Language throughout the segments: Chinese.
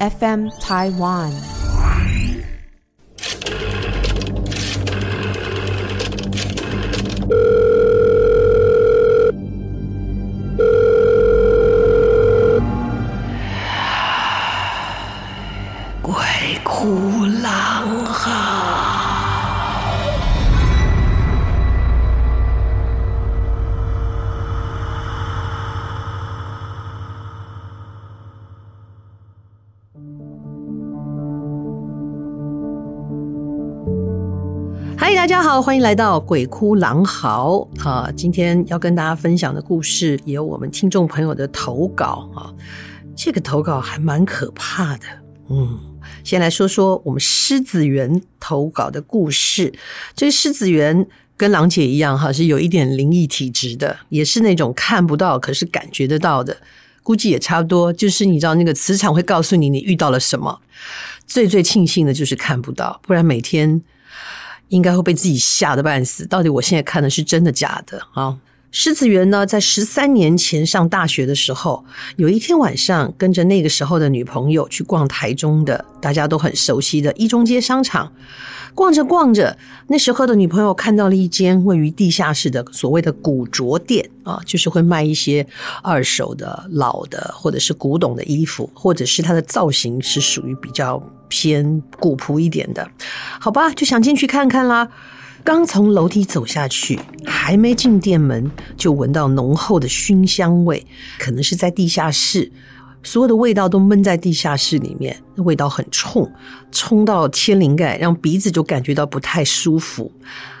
FM Taiwan。好，欢迎来到鬼哭狼嚎啊！今天要跟大家分享的故事，也有我们听众朋友的投稿啊。这个投稿还蛮可怕的，嗯，先来说说我们狮子园投稿的故事。这个狮子园跟狼姐一样哈，是有一点灵异体质的，也是那种看不到可是感觉得到的，估计也差不多。就是你知道那个磁场会告诉你你遇到了什么。最最庆幸的就是看不到，不然每天。应该会被自己吓得半死。到底我现在看的是真的假的啊？狮子园呢，在十三年前上大学的时候，有一天晚上，跟着那个时候的女朋友去逛台中的大家都很熟悉的一中街商场。逛着逛着，那时候的女朋友看到了一间位于地下室的所谓的古着店啊，就是会卖一些二手的、老的或者是古董的衣服，或者是它的造型是属于比较偏古朴一点的。好吧，就想进去看看啦。刚从楼梯走下去，还没进店门，就闻到浓厚的熏香味，可能是在地下室。所有的味道都闷在地下室里面，那味道很冲，冲到天灵盖，让鼻子就感觉到不太舒服。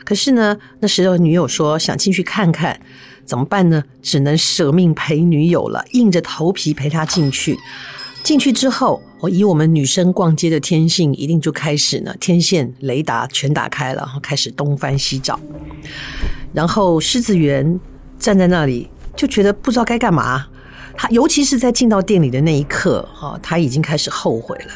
可是呢，那时候女友说想进去看看，怎么办呢？只能舍命陪女友了，硬着头皮陪她进去。进去之后，以我们女生逛街的天性，一定就开始呢，天线、雷达全打开了，开始东翻西找。然后狮子园站在那里，就觉得不知道该干嘛。他尤其是在进到店里的那一刻，哈，他已经开始后悔了。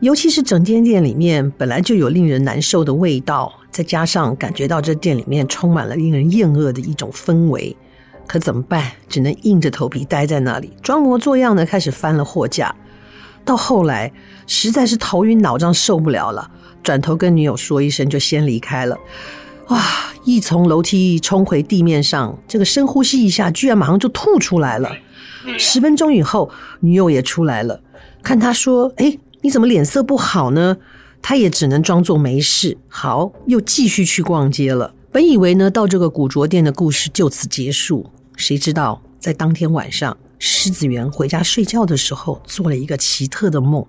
尤其是整间店里面本来就有令人难受的味道，再加上感觉到这店里面充满了令人厌恶的一种氛围，可怎么办？只能硬着头皮待在那里，装模作样的开始翻了货架。到后来实在是头晕脑胀，受不了了，转头跟女友说一声，就先离开了。哇！一从楼梯冲回地面上，这个深呼吸一下，居然马上就吐出来了。十分钟以后，女友也出来了，看他说：“哎，你怎么脸色不好呢？”他也只能装作没事。好，又继续去逛街了。本以为呢，到这个古着店的故事就此结束，谁知道在当天晚上，狮子园回家睡觉的时候，做了一个奇特的梦，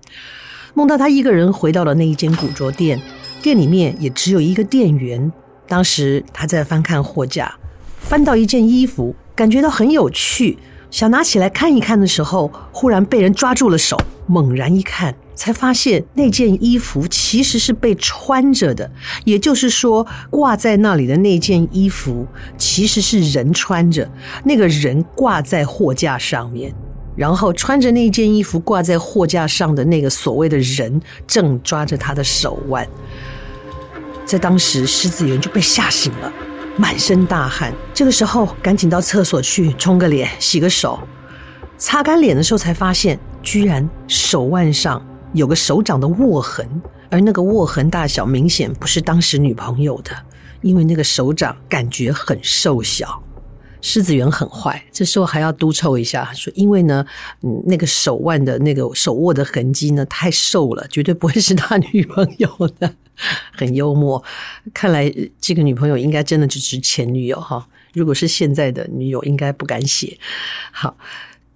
梦到他一个人回到了那一间古着店，店里面也只有一个店员。当时他在翻看货架，翻到一件衣服，感觉到很有趣。想拿起来看一看的时候，忽然被人抓住了手。猛然一看，才发现那件衣服其实是被穿着的。也就是说，挂在那里的那件衣服其实是人穿着，那个人挂在货架上面，然后穿着那件衣服挂在货架上的那个所谓的人正抓着他的手腕。在当时，狮子园就被吓醒了。满身大汗，这个时候赶紧到厕所去冲个脸、洗个手，擦干脸的时候才发现，居然手腕上有个手掌的握痕，而那个握痕大小明显不是当时女朋友的，因为那个手掌感觉很瘦小。狮子园很坏，这时候还要督促一下，说因为呢，嗯，那个手腕的那个手握的痕迹呢太瘦了，绝对不会是他女朋友的。很幽默，看来这个女朋友应该真的只是前女友哈。如果是现在的女友，应该不敢写。好，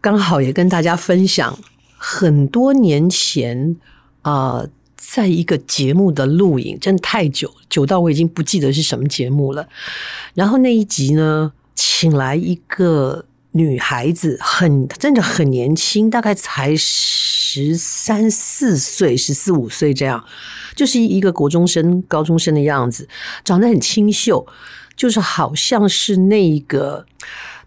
刚好也跟大家分享，很多年前啊、呃，在一个节目的录影，真的太久，久到我已经不记得是什么节目了。然后那一集呢，请来一个女孩子，很真的很年轻，大概才十三四岁、十四五岁这样。就是一个国中生、高中生的样子，长得很清秀，就是好像是那个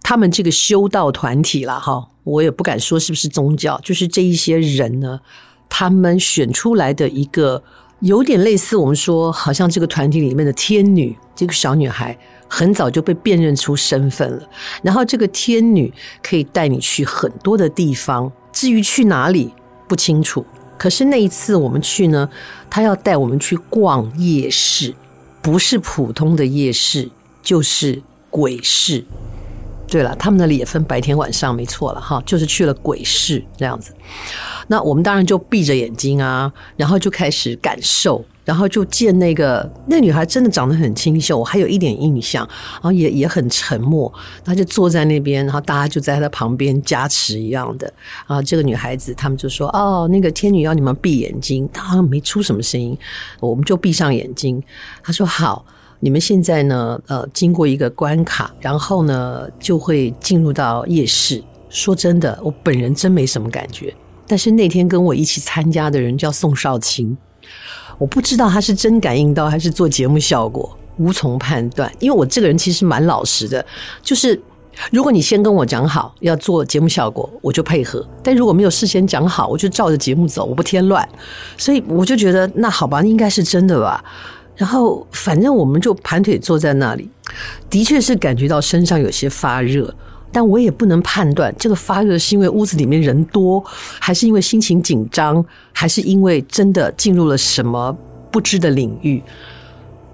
他们这个修道团体了哈。我也不敢说是不是宗教，就是这一些人呢，他们选出来的一个有点类似我们说，好像这个团体里面的天女。这个小女孩很早就被辨认出身份了，然后这个天女可以带你去很多的地方，至于去哪里不清楚。可是那一次我们去呢，她要带我们去逛夜市，不是普通的夜市，就是鬼市。对了，他们那里也分白天晚上，没错了哈，就是去了鬼市这样子。那我们当然就闭着眼睛啊，然后就开始感受。然后就见那个那女孩真的长得很清秀，我还有一点印象，然后也也很沉默，她就坐在那边，然后大家就在她旁边加持一样的啊。这个女孩子，他们就说：“哦，那个天女要你们闭眼睛。”她好像没出什么声音，我们就闭上眼睛。她说：“好，你们现在呢，呃，经过一个关卡，然后呢，就会进入到夜市。”说真的，我本人真没什么感觉，但是那天跟我一起参加的人叫宋少卿。我不知道他是真感应到还是做节目效果，无从判断。因为我这个人其实蛮老实的，就是如果你先跟我讲好要做节目效果，我就配合；但如果没有事先讲好，我就照着节目走，我不添乱。所以我就觉得那好吧，应该是真的吧。然后反正我们就盘腿坐在那里，的确是感觉到身上有些发热。但我也不能判断这个发热是因为屋子里面人多，还是因为心情紧张，还是因为真的进入了什么不知的领域。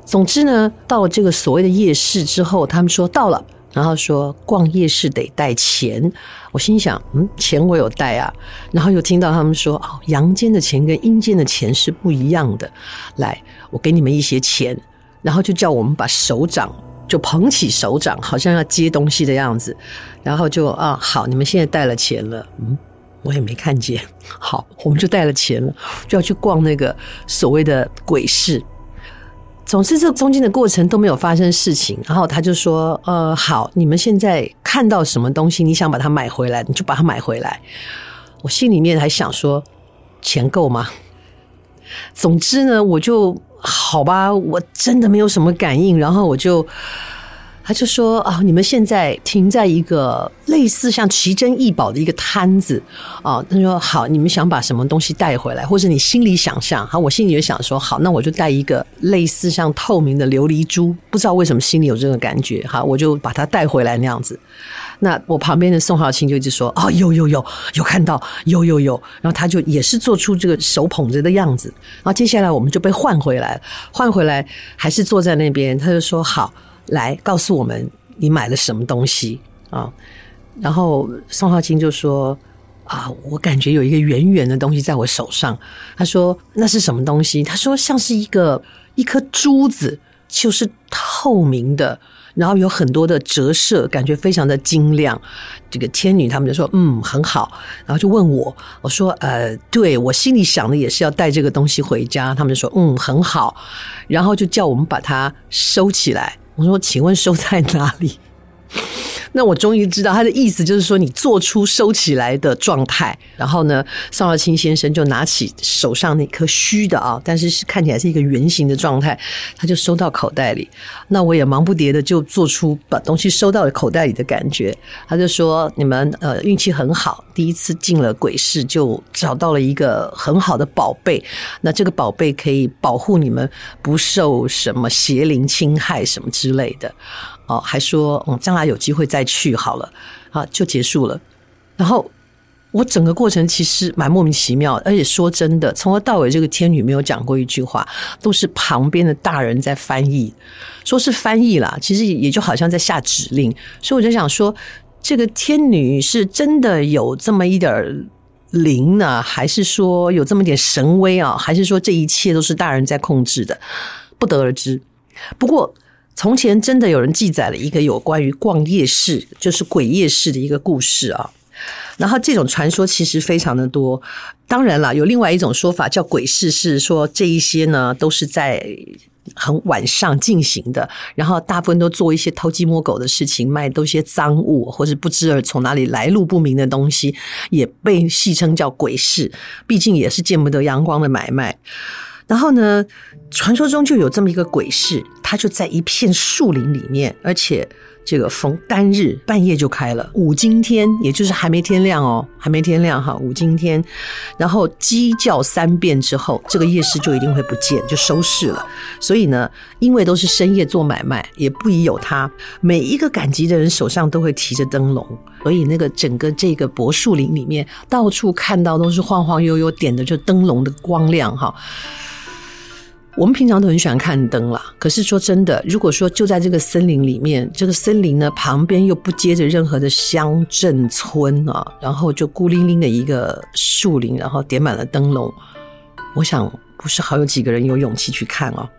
总之呢，到了这个所谓的夜市之后，他们说到了，然后说逛夜市得带钱。我心想，嗯，钱我有带啊。然后又听到他们说，哦，阳间的钱跟阴间的钱是不一样的。来，我给你们一些钱，然后就叫我们把手掌。就捧起手掌，好像要接东西的样子，然后就啊，好，你们现在带了钱了，嗯，我也没看见，好，我们就带了钱了，就要去逛那个所谓的鬼市。总之，这中间的过程都没有发生事情。然后他就说，呃，好，你们现在看到什么东西，你想把它买回来，你就把它买回来。我心里面还想说，钱够吗？总之呢，我就。好吧，我真的没有什么感应，然后我就，他就说啊，你们现在停在一个类似像奇珍异宝的一个摊子啊，他说好，你们想把什么东西带回来，或者你心里想象，好，我心里就想说好，那我就带一个类似像透明的琉璃珠，不知道为什么心里有这个感觉，好，我就把它带回来那样子。那我旁边的宋浩清就一直说：“哦，有有有有看到，有有有。”然后他就也是做出这个手捧着的样子。然后接下来我们就被换回来，换回来还是坐在那边。他就说：“好，来告诉我们你买了什么东西啊？”然后宋浩清就说：“啊，我感觉有一个圆圆的东西在我手上。”他说：“那是什么东西？”他说：“像是一个一颗珠子，就是透明的。”然后有很多的折射，感觉非常的晶亮。这个天女他们就说：“嗯，很好。”然后就问我，我说：“呃，对，我心里想的也是要带这个东西回家。”他们就说：“嗯，很好。”然后就叫我们把它收起来。我说：“请问收在哪里？”那我终于知道他的意思，就是说你做出收起来的状态，然后呢，邵耀清先生就拿起手上那颗虚的啊，但是是看起来是一个圆形的状态，他就收到口袋里。那我也忙不迭的就做出把东西收到了口袋里的感觉。他就说：“你们呃运气很好，第一次进了鬼市就找到了一个很好的宝贝。那这个宝贝可以保护你们不受什么邪灵侵害什么之类的。”哦，还说嗯，将来有机会再去好了，啊，就结束了。然后我整个过程其实蛮莫名其妙，而且说真的，从头到尾这个天女没有讲过一句话，都是旁边的大人在翻译，说是翻译啦，其实也就好像在下指令。所以我就想说，这个天女是真的有这么一点灵呢，还是说有这么点神威啊？还是说这一切都是大人在控制的？不得而知。不过。从前真的有人记载了一个有关于逛夜市，就是鬼夜市的一个故事啊。然后这种传说其实非常的多。当然了，有另外一种说法叫鬼市，是说这一些呢都是在很晚上进行的，然后大部分都做一些偷鸡摸狗的事情，卖都一些赃物或者不知而从哪里来路不明的东西，也被戏称叫鬼市。毕竟也是见不得阳光的买卖。然后呢，传说中就有这么一个鬼市，它就在一片树林里面，而且这个逢单日半夜就开了，五更天，也就是还没天亮哦，还没天亮哈，五更天，然后鸡叫三遍之后，这个夜市就一定会不见，就收市了。所以呢，因为都是深夜做买卖，也不宜有他，每一个赶集的人手上都会提着灯笼，所以那个整个这个柏树林里面，到处看到都是晃晃悠悠点的就灯笼的光亮哈。我们平常都很喜欢看灯啦，可是说真的，如果说就在这个森林里面，这个森林呢旁边又不接着任何的乡镇村啊，然后就孤零零的一个树林，然后点满了灯笼，我想不是好有几个人有勇气去看哦。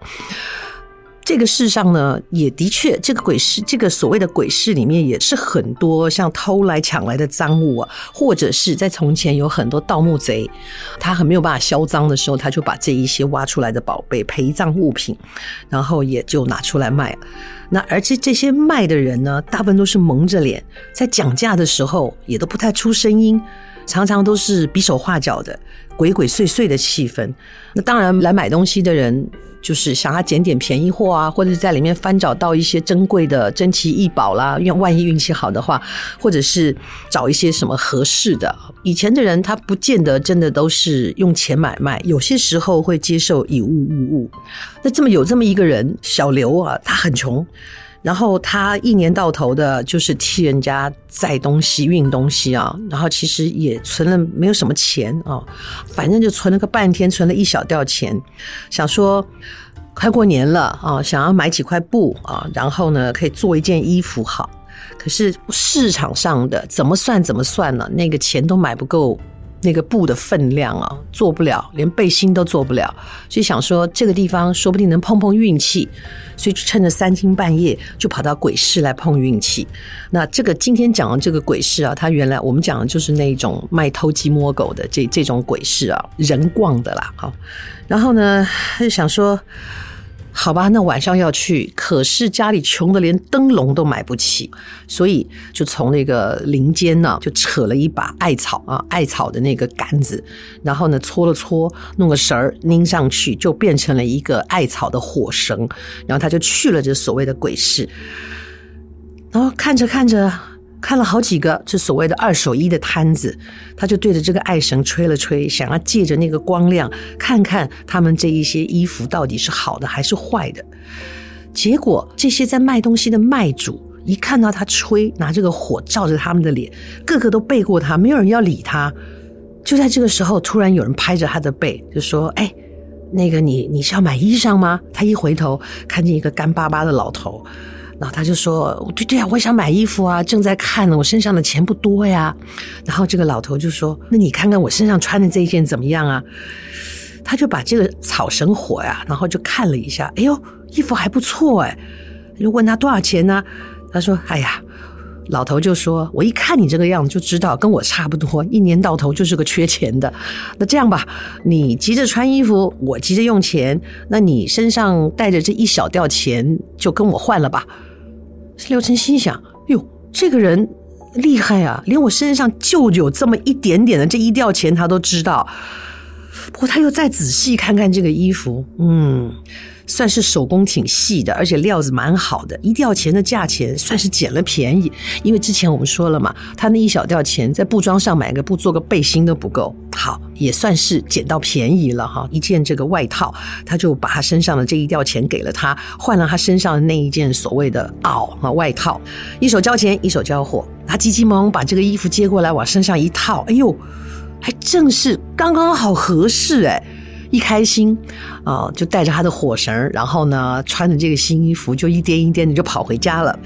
这个世上呢，也的确，这个鬼市，这个所谓的鬼市里面，也是很多像偷来抢来的赃物啊，或者是在从前有很多盗墓贼，他很没有办法销赃的时候，他就把这一些挖出来的宝贝、陪葬物品，然后也就拿出来卖。那而且这些卖的人呢，大部分都是蒙着脸，在讲价的时候也都不太出声音，常常都是比手画脚的，鬼鬼祟祟的气氛。那当然，来买东西的人。就是想要捡点便宜货啊，或者是在里面翻找到一些珍贵的珍奇异宝啦，因为万一运气好的话，或者是找一些什么合适的。以前的人他不见得真的都是用钱买卖，有些时候会接受以物物物。那这么有这么一个人，小刘啊，他很穷，然后他一年到头的就是替人家载东西、运东西啊，然后其实也存了没有什么钱啊，反正就存了个半天，存了一小吊钱，想说。快过年了啊，想要买几块布啊，然后呢，可以做一件衣服好。可是市场上的怎么算怎么算呢？那个钱都买不够那个布的分量啊，做不了，连背心都做不了。所以想说这个地方说不定能碰碰运气，所以就趁着三更半夜就跑到鬼市来碰运气。那这个今天讲的这个鬼市啊，它原来我们讲的就是那种卖偷鸡摸狗的这这种鬼市啊，人逛的啦。好，然后呢，他就想说。好吧，那晚上要去，可是家里穷的连灯笼都买不起，所以就从那个林间呢，就扯了一把艾草啊，艾草的那个杆子，然后呢搓了搓，弄个绳儿拧上去，就变成了一个艾草的火绳，然后他就去了这所谓的鬼市，然后看着看着。看了好几个这所谓的二手衣的摊子，他就对着这个艾绳吹了吹，想要借着那个光亮看看他们这一些衣服到底是好的还是坏的。结果这些在卖东西的卖主一看到他吹，拿这个火照着他们的脸，个个都背过他，没有人要理他。就在这个时候，突然有人拍着他的背，就说：“哎，那个你你是要买衣裳吗？”他一回头，看见一个干巴巴的老头。然后他就说：“对对呀，我想买衣服啊，正在看呢，我身上的钱不多呀。”然后这个老头就说：“那你看看我身上穿的这一件怎么样啊？”他就把这个草绳火呀，然后就看了一下，哎呦，衣服还不错哎。就问他多少钱呢？他说：“哎呀。”老头就说：“我一看你这个样子就知道跟我差不多，一年到头就是个缺钱的。那这样吧，你急着穿衣服，我急着用钱，那你身上带着这一小吊钱，就跟我换了吧。”刘成心想：“哟，这个人厉害啊，连我身上就有这么一点点的这一吊钱，他都知道。不过他又再仔细看看这个衣服，嗯，算是手工挺细的，而且料子蛮好的，一吊钱的价钱算是捡了便宜。因为之前我们说了嘛，他那一小吊钱在布庄上买个布做个背心都不够。好，也算是捡到便宜了哈。一件这个外套，他就把他身上的这一吊钱给了他，换了他身上的那一件所谓的袄啊外套，一手交钱一手交货，他急急忙忙把这个衣服接过来往身上一套，哎呦！还正是刚刚好合适哎，一开心啊、就带着他的火绳，然后呢，穿着这个新衣服，就一颠一颠的就跑回家了。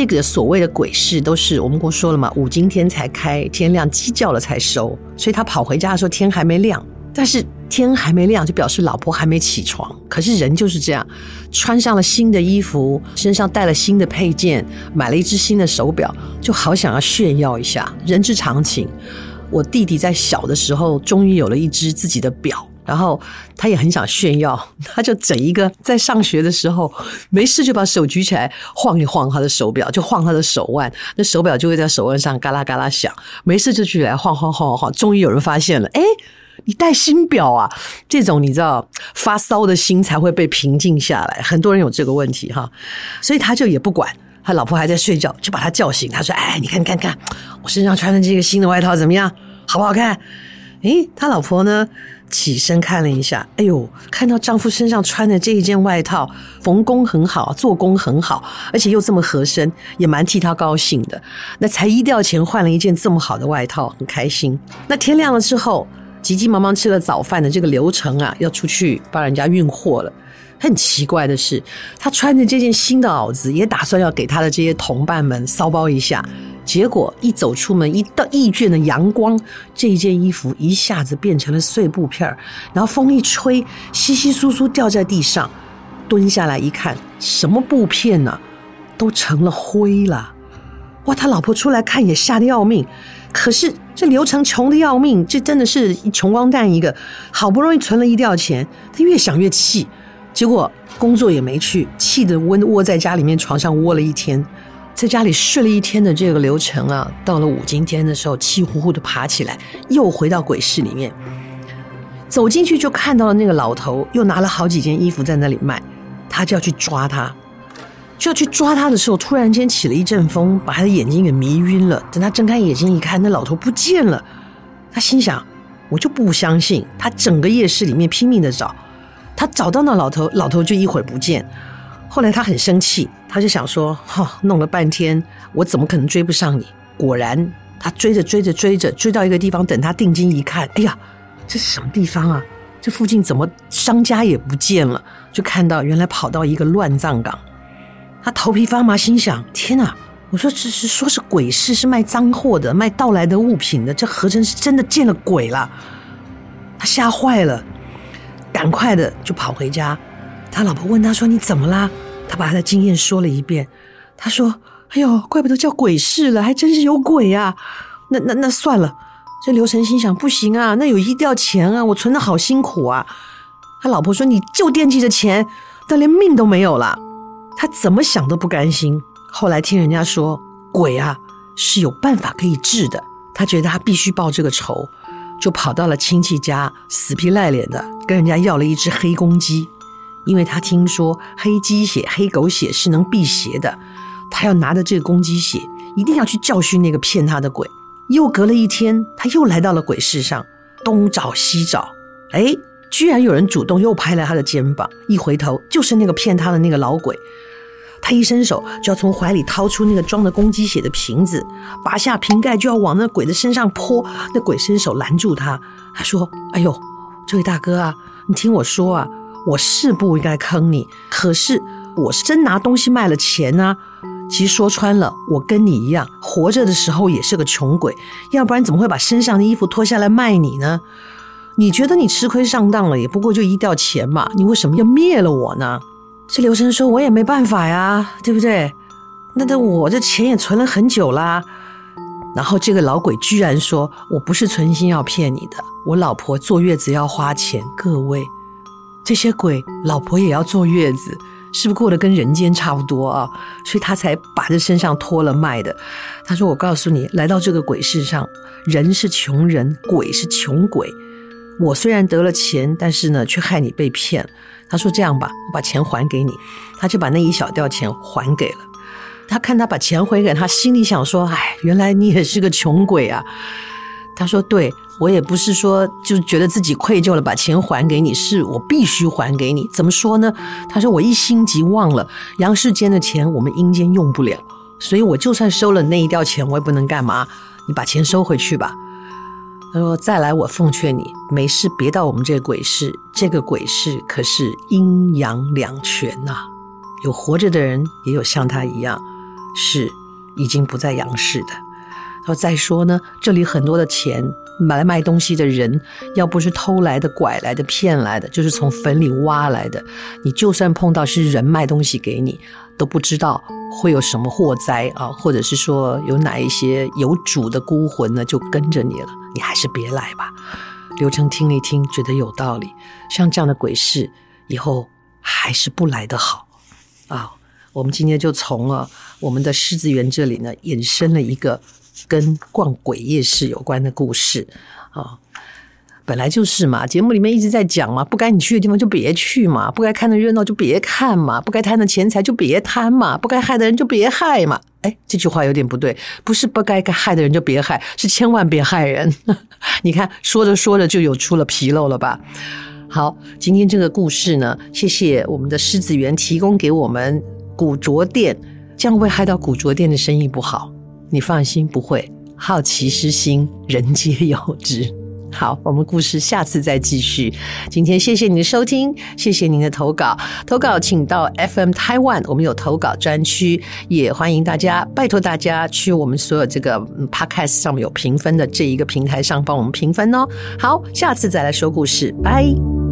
这个所谓的鬼市都是我们不说了嘛，五更天才开，天亮鸡叫了才收，所以他跑回家的时候天还没亮，但是天还没亮就表示老婆还没起床。可是人就是这样，穿上了新的衣服，身上带了新的配件，买了一只新的手表，就好想要炫耀一下，人之常情。我弟弟在小的时候，终于有了一只自己的表，然后他也很想炫耀，他就整一个在上学的时候，没事就把手举起来晃一晃他的手表，就晃他的手腕，那手表就会在手腕上嘎啦嘎啦响。没事就举来晃晃晃晃晃，终于有人发现了，哎，你戴新表啊？这种你知道，发骚的心才会被平静下来。很多人有这个问题哈，所以他就也不管。他老婆还在睡觉，就把他叫醒。他说：“哎，你看，看，看，我身上穿的这个新的外套怎么样？好不好看？”诶，他老婆呢，起身看了一下，哎呦，看到丈夫身上穿的这一件外套，缝工很好，做工很好，而且又这么合身，也蛮替他高兴的。那才一吊钱换了一件这么好的外套，很开心。那天亮了之后，急急忙忙吃了早饭的这个流程啊，要出去帮人家运货了。很奇怪的是，他穿着这件新的袄子，也打算要给他的这些同伴们骚包一下。结果一走出门，一到一卷的阳光，这一件衣服一下子变成了碎布片儿，然后风一吹，稀稀疏疏掉在地上。蹲下来一看，什么布片呢？都成了灰了。哇！他老婆出来看也吓得要命。可是这刘成穷的要命，这真的是穷光蛋一个。好不容易存了一吊钱，他越想越气。结果工作也没去，气得窝窝在家里面床上窝了一天，在家里睡了一天的这个流程啊，到了五更天的时候，气呼呼的爬起来，又回到鬼市里面，走进去就看到了那个老头，又拿了好几件衣服在那里卖，他就要去抓他，就要去抓他的时候，突然间起了一阵风，把他的眼睛给迷晕了。等他睁开眼睛一看，那老头不见了，他心想：我就不相信，他整个夜市里面拼命的找。他找到那老头，老头就一会儿不见。后来他很生气，他就想说：“哈、弄了半天，我怎么可能追不上你？”果然，他追着追着追着，追到一个地方，等他定睛一看，哎呀，这是什么地方啊？这附近怎么商家也不见了？就看到原来跑到一个乱葬岗。他头皮发麻，心想：“天哪！我说这是说是鬼市，是卖脏货的，卖盗来的物品的，这何曾是真的见了鬼了？”他吓坏了。赶快的就跑回家，他老婆问他说：“你怎么啦？”他把他的经验说了一遍。他说：“哎呦，怪不得叫鬼市了，还真是有鬼啊！”那那那算了。这刘成心想：不行啊，那有一吊钱啊，我存的好辛苦啊。他老婆说：“你就惦记着钱，但连命都没有了。”他怎么想都不甘心。后来听人家说，鬼啊是有办法可以治的，他觉得他必须报这个仇。就跑到了亲戚家，死皮赖脸的跟人家要了一只黑公鸡，因为他听说黑鸡血、黑狗血是能辟邪的，他要拿着这个公鸡血，一定要去教训那个骗他的鬼。又隔了一天，他又来到了鬼市上，东找西找，哎，居然有人主动又拍了他的肩膀，一回头就是那个骗他的那个老鬼。他一伸手就要从怀里掏出那个装着公鸡血的瓶子，拔下瓶盖就要往那鬼的身上泼。那鬼伸手拦住他，他说：“哎呦，这位大哥啊，你听我说啊，我是不应该坑你，可是我是真拿东西卖了钱啊。其实说穿了，我跟你一样，活着的时候也是个穷鬼，要不然怎么会把身上的衣服脱下来卖你呢？你觉得你吃亏上当了，也不过就一吊钱嘛，你为什么要灭了我呢？”这刘生说：“我也没办法呀，对不对？那那我这钱也存了很久啦。”然后这个老鬼居然说：“我不是存心要骗你的，我老婆坐月子要花钱。各位，这些鬼老婆也要坐月子，是不是过得跟人间差不多啊？所以他才把这身上脱了卖的。他说：‘我告诉你，来到这个鬼市上，人是穷人，鬼是穷鬼。我虽然得了钱，但是呢，却害你被骗。’”他说：“这样吧，我把钱还给你。”他就把那一小吊钱还给了。他看他把钱还给他，心里想说：“哎，原来你也是个穷鬼啊。”他说：“对，我也不是说就觉得自己愧疚了，把钱还给你，是我必须还给你。怎么说呢？”他说：“我一心急忘了阳世间的钱，我们阴间用不了，所以我就算收了那一吊钱，我也不能干嘛。你把钱收回去吧。”他说：“再来，我奉劝你，没事别到我们这个鬼市。这个鬼市可是阴阳两全呐，有活着的人，也有像他一样是已经不在阳世的。他说再说呢，这里很多的钱买来卖东西的人，要不是偷来的、拐来的、骗来的，就是从坟里挖来的。你就算碰到是人卖东西给你，都不知道会有什么祸灾啊，或者是说有哪一些有主的孤魂呢，就跟着你了。”你还是别来吧。刘成听了一听，觉得有道理。像这样的鬼市，以后还是不来的好啊。我们今天就从了我们的狮子园这里呢，引申了一个跟逛鬼夜市有关的故事啊。本来就是嘛，节目里面一直在讲嘛，不该你去的地方就别去嘛，不该看的热闹就别看嘛，不该贪的钱财就别贪嘛，不该害的人就别害嘛。哎，这句话有点不对，不是不该害的人就别害，是千万别害人。你看，说着说着就有出了纰漏了吧？好，今天这个故事呢，谢谢我们的狮子园提供给我们古着店，这样会害到古着店的生意不好。你放心，不会。好奇之心，人皆有之。好，我们故事下次再继续。今天谢谢您的收听，谢谢您的投稿。投稿请到 FM Taiwan，我们有投稿专区，也欢迎大家，拜托大家去我们所有这个 Podcast 上面有评分的这一个平台上帮我们评分哦。好，下次再来说故事，拜。